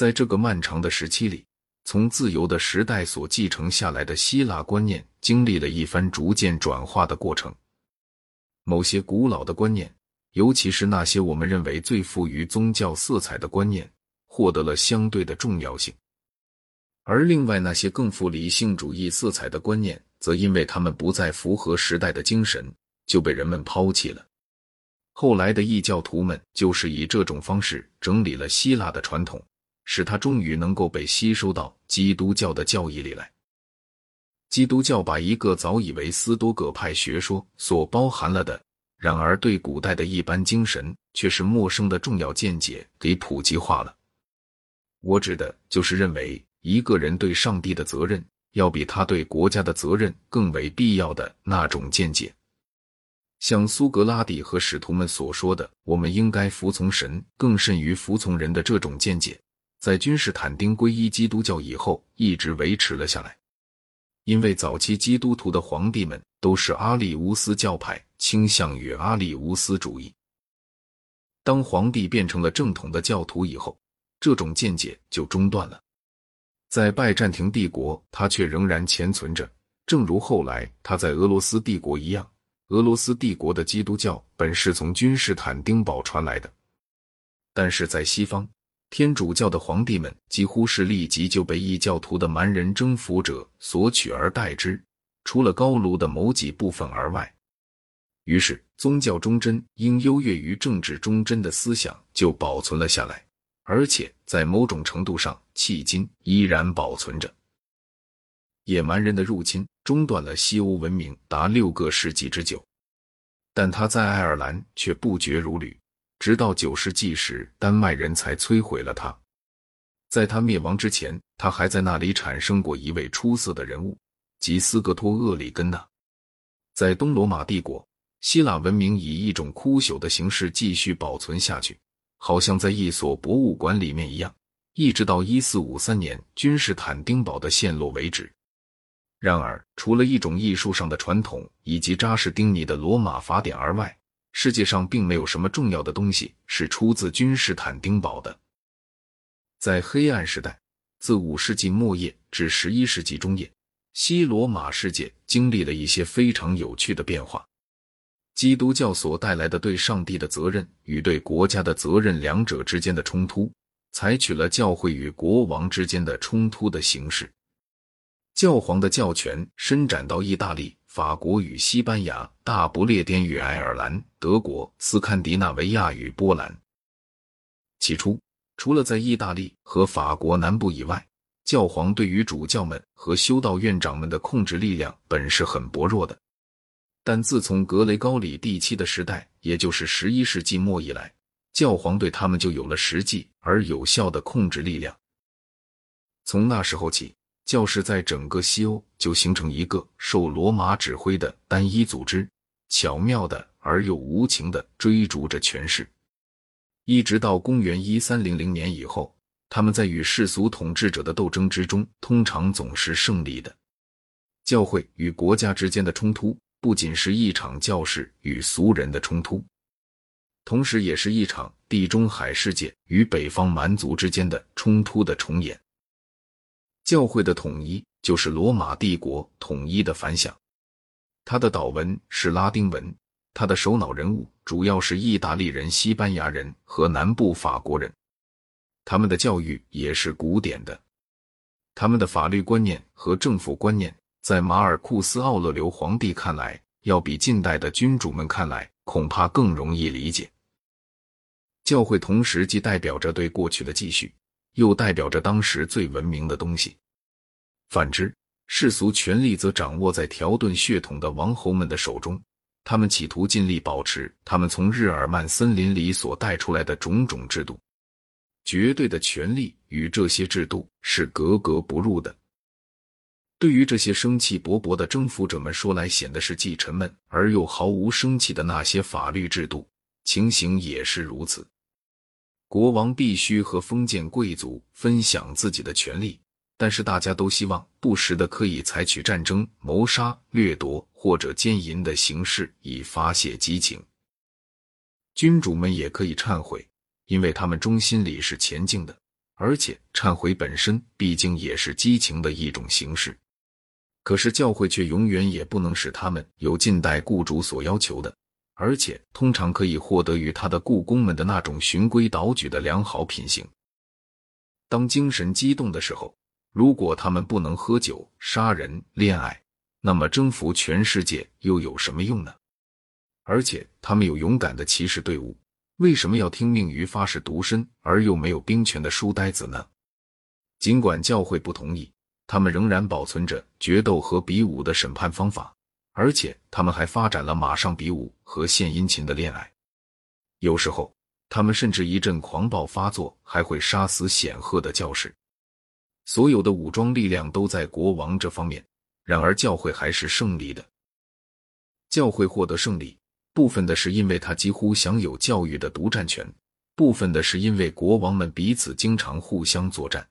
在这个漫长的时期里，从自由的时代所继承下来的希腊观念，经历了一番逐渐转化的过程。某些古老的观念，尤其是那些我们认为最富于宗教色彩的观念，获得了相对的重要性；而另外那些更富理性主义色彩的观念，则因为他们不再符合时代的精神，就被人们抛弃了。后来的异教徒们就是以这种方式整理了希腊的传统，使他终于能够被吸收到基督教的教义里来。基督教把一个早已为斯多葛派学说所包含了的，然而对古代的一般精神却是陌生的重要见解给普及化了。我指的就是认为一个人对上帝的责任要比他对国家的责任更为必要的那种见解。像苏格拉底和使徒们所说的“我们应该服从神更甚于服从人”的这种见解，在君士坦丁皈依基督教以后一直维持了下来。因为早期基督徒的皇帝们都是阿里乌斯教派，倾向于阿里乌斯主义。当皇帝变成了正统的教徒以后，这种见解就中断了。在拜占庭帝国，它却仍然潜存着，正如后来他在俄罗斯帝国一样。俄罗斯帝国的基督教本是从君士坦丁堡传来的，但是在西方。天主教的皇帝们几乎是立即就被异教徒的蛮人征服者所取而代之，除了高卢的某几部分而外。于是，宗教忠贞应优越于政治忠贞的思想就保存了下来，而且在某种程度上，迄今依然保存着。野蛮人的入侵中断了西欧文明达六个世纪之久，但他在爱尔兰却不绝如缕。直到九世纪时，丹麦人才摧毁了它。在他灭亡之前，他还在那里产生过一位出色的人物，即斯格托厄里根纳。在东罗马帝国，希腊文明以一种枯朽的形式继续保存下去，好像在一所博物馆里面一样，一直到一四五三年君士坦丁堡的陷落为止。然而，除了一种艺术上的传统以及扎什丁尼的罗马法典而外，世界上并没有什么重要的东西是出自君士坦丁堡的。在黑暗时代，自五世纪末叶至十一世纪中叶，西罗马世界经历了一些非常有趣的变化。基督教所带来的对上帝的责任与对国家的责任两者之间的冲突，采取了教会与国王之间的冲突的形式。教皇的教权伸展到意大利。法国与西班牙、大不列颠与爱尔兰、德国、斯堪的纳维亚与波兰。起初，除了在意大利和法国南部以外，教皇对于主教们和修道院长们的控制力量本是很薄弱的。但自从格雷高里第七的时代，也就是十一世纪末以来，教皇对他们就有了实际而有效的控制力量。从那时候起。教士在整个西欧就形成一个受罗马指挥的单一组织，巧妙的而又无情的追逐着权势，一直到公元一三零零年以后，他们在与世俗统治者的斗争之中，通常总是胜利的。教会与国家之间的冲突，不仅是一场教士与俗人的冲突，同时也是一场地中海世界与北方蛮族之间的冲突的重演。教会的统一就是罗马帝国统一的反响。他的祷文是拉丁文，他的首脑人物主要是意大利人、西班牙人和南部法国人。他们的教育也是古典的，他们的法律观念和政府观念，在马尔库斯·奥勒留皇帝看来，要比近代的君主们看来恐怕更容易理解。教会同时既代表着对过去的继续。又代表着当时最文明的东西。反之，世俗权力则掌握在条顿血统的王侯们的手中。他们企图尽力保持他们从日耳曼森林里所带出来的种种制度。绝对的权力与这些制度是格格不入的。对于这些生气勃勃的征服者们说来，显得是既沉闷而又毫无生气的那些法律制度，情形也是如此。国王必须和封建贵族分享自己的权利，但是大家都希望不时的可以采取战争、谋杀、掠夺或者奸淫的形式以发泄激情。君主们也可以忏悔，因为他们中心里是前进的，而且忏悔本身毕竟也是激情的一种形式。可是教会却永远也不能使他们有近代雇主所要求的，而且通常可以获得与他的雇工们的那种循规蹈矩的良好品行。当精神激动的时候，如果他们不能喝酒、杀人、恋爱，那么征服全世界又有什么用呢？而且他们有勇敢的骑士队伍，为什么要听命于发誓独身而又没有兵权的书呆子呢？尽管教会不同意。他们仍然保存着决斗和比武的审判方法，而且他们还发展了马上比武和献殷勤的恋爱。有时候，他们甚至一阵狂暴发作，还会杀死显赫的教士。所有的武装力量都在国王这方面，然而教会还是胜利的。教会获得胜利，部分的是因为他几乎享有教育的独占权，部分的是因为国王们彼此经常互相作战。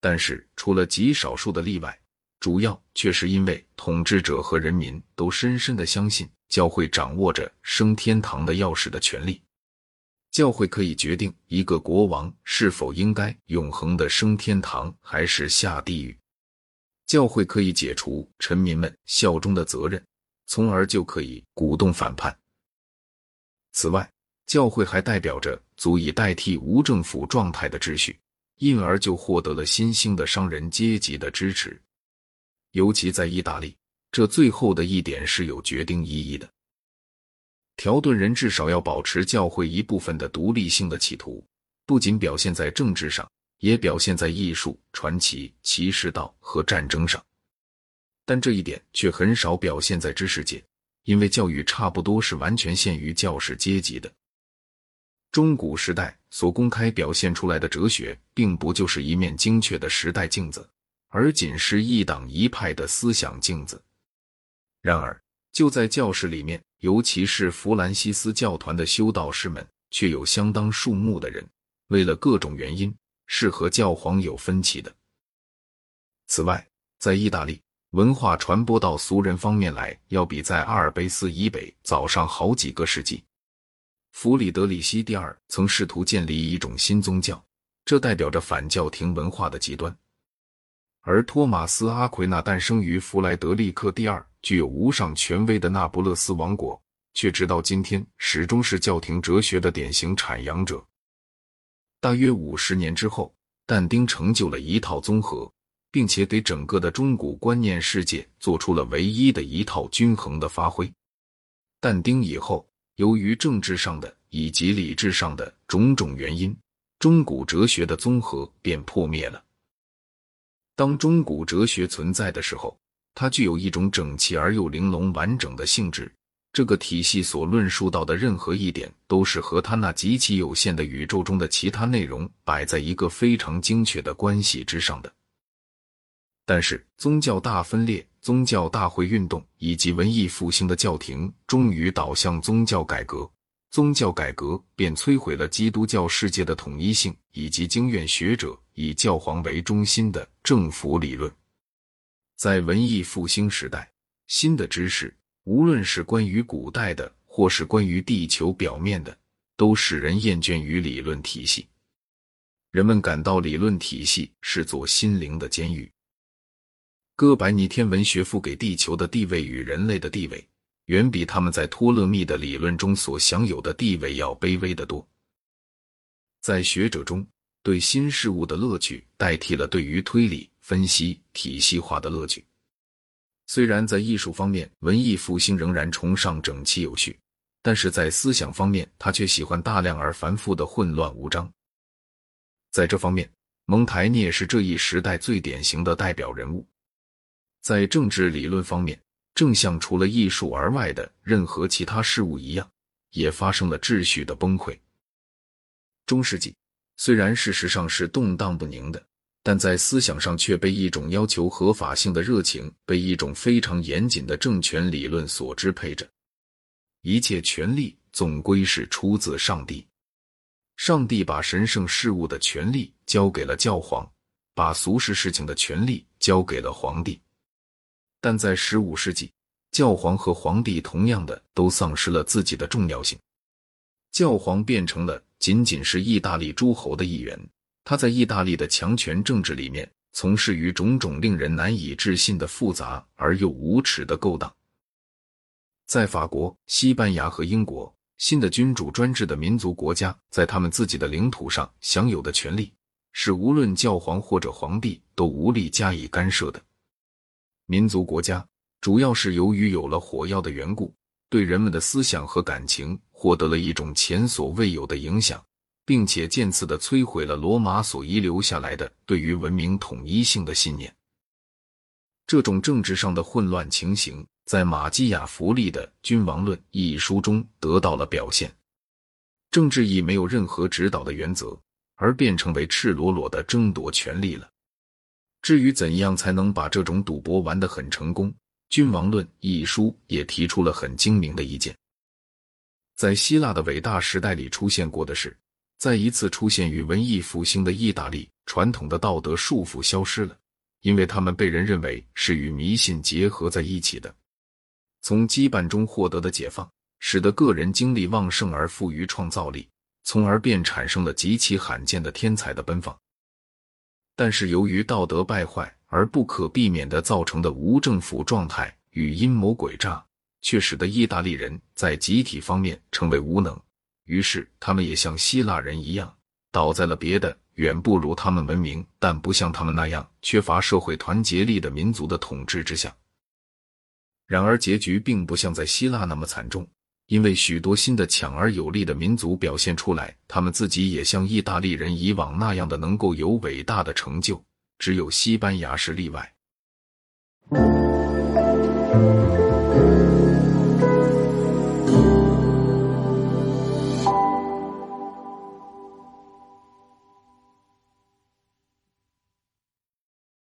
但是，除了极少数的例外，主要却是因为统治者和人民都深深的相信教会掌握着升天堂的钥匙的权利。教会可以决定一个国王是否应该永恒的升天堂，还是下地狱。教会可以解除臣民们效忠的责任，从而就可以鼓动反叛。此外，教会还代表着足以代替无政府状态的秩序。因而就获得了新兴的商人阶级的支持，尤其在意大利，这最后的一点是有决定意义的。条顿人至少要保持教会一部分的独立性的企图，不仅表现在政治上，也表现在艺术、传奇、骑士道和战争上。但这一点却很少表现在知识界，因为教育差不多是完全限于教士阶级的。中古时代所公开表现出来的哲学，并不就是一面精确的时代镜子，而仅是一党一派的思想镜子。然而，就在教室里面，尤其是弗兰西斯教团的修道士们，却有相当数目的人，为了各种原因，是和教皇有分歧的。此外，在意大利，文化传播到俗人方面来，要比在阿尔卑斯以北早上好几个世纪。弗里德里希第二曾试图建立一种新宗教，这代表着反教廷文化的极端；而托马斯·阿奎那诞生于弗莱德利克第二具有无上权威的那不勒斯王国，却直到今天始终是教廷哲学的典型阐扬者。大约五十年之后，但丁成就了一套综合，并且给整个的中古观念世界做出了唯一的一套均衡的发挥。但丁以后。由于政治上的以及理智上的种种原因，中古哲学的综合便破灭了。当中古哲学存在的时候，它具有一种整齐而又玲珑完整的性质。这个体系所论述到的任何一点，都是和它那极其有限的宇宙中的其他内容摆在一个非常精确的关系之上的。但是，宗教大分裂。宗教大会运动以及文艺复兴的教廷终于导向宗教改革，宗教改革便摧毁了基督教世界的统一性以及经院学者以教皇为中心的政府理论。在文艺复兴时代，新的知识，无论是关于古代的，或是关于地球表面的，都使人厌倦于理论体系。人们感到理论体系是座心灵的监狱。哥白尼天文学赋给地球的地位与人类的地位，远比他们在托勒密的理论中所享有的地位要卑微得多。在学者中，对新事物的乐趣代替了对于推理、分析、体系化的乐趣。虽然在艺术方面，文艺复兴仍然崇尚整齐有序，但是在思想方面，他却喜欢大量而繁复的混乱无章。在这方面，蒙台涅是这一时代最典型的代表人物。在政治理论方面，正像除了艺术而外的任何其他事物一样，也发生了秩序的崩溃。中世纪虽然事实上是动荡不宁的，但在思想上却被一种要求合法性的热情，被一种非常严谨的政权理论所支配着。一切权力总归是出自上帝，上帝把神圣事物的权利交给了教皇，把俗世事情的权利交给了皇帝。但在十五世纪，教皇和皇帝同样的都丧失了自己的重要性。教皇变成了仅仅是意大利诸侯的一员，他在意大利的强权政治里面从事于种种令人难以置信的复杂而又无耻的勾当。在法国、西班牙和英国，新的君主专制的民族国家在他们自己的领土上享有的权利，是无论教皇或者皇帝都无力加以干涉的。民族国家主要是由于有了火药的缘故，对人们的思想和感情获得了一种前所未有的影响。并且渐次的摧毁了罗马所遗留下来的对于文明统一性的信念。这种政治上的混乱情形，在马基雅弗利的《君王论》一书中得到了表现。政治已没有任何指导的原则，而变成为赤裸裸的争夺权力了。至于怎样才能把这种赌博玩得很成功，《君王论》一书也提出了很精明的意见。在希腊的伟大时代里出现过的是。再一次出现与文艺复兴的意大利，传统的道德束缚消失了，因为他们被人认为是与迷信结合在一起的。从羁绊中获得的解放，使得个人精力旺盛而富于创造力，从而便产生了极其罕见的天才的奔放。但是由于道德败坏而不可避免的造成的无政府状态与阴谋诡诈，却使得意大利人在集体方面成为无能。于是，他们也像希腊人一样，倒在了别的远不如他们文明，但不像他们那样缺乏社会团结力的民族的统治之下。然而，结局并不像在希腊那么惨重，因为许多新的强而有力的民族表现出来，他们自己也像意大利人以往那样的能够有伟大的成就。只有西班牙是例外。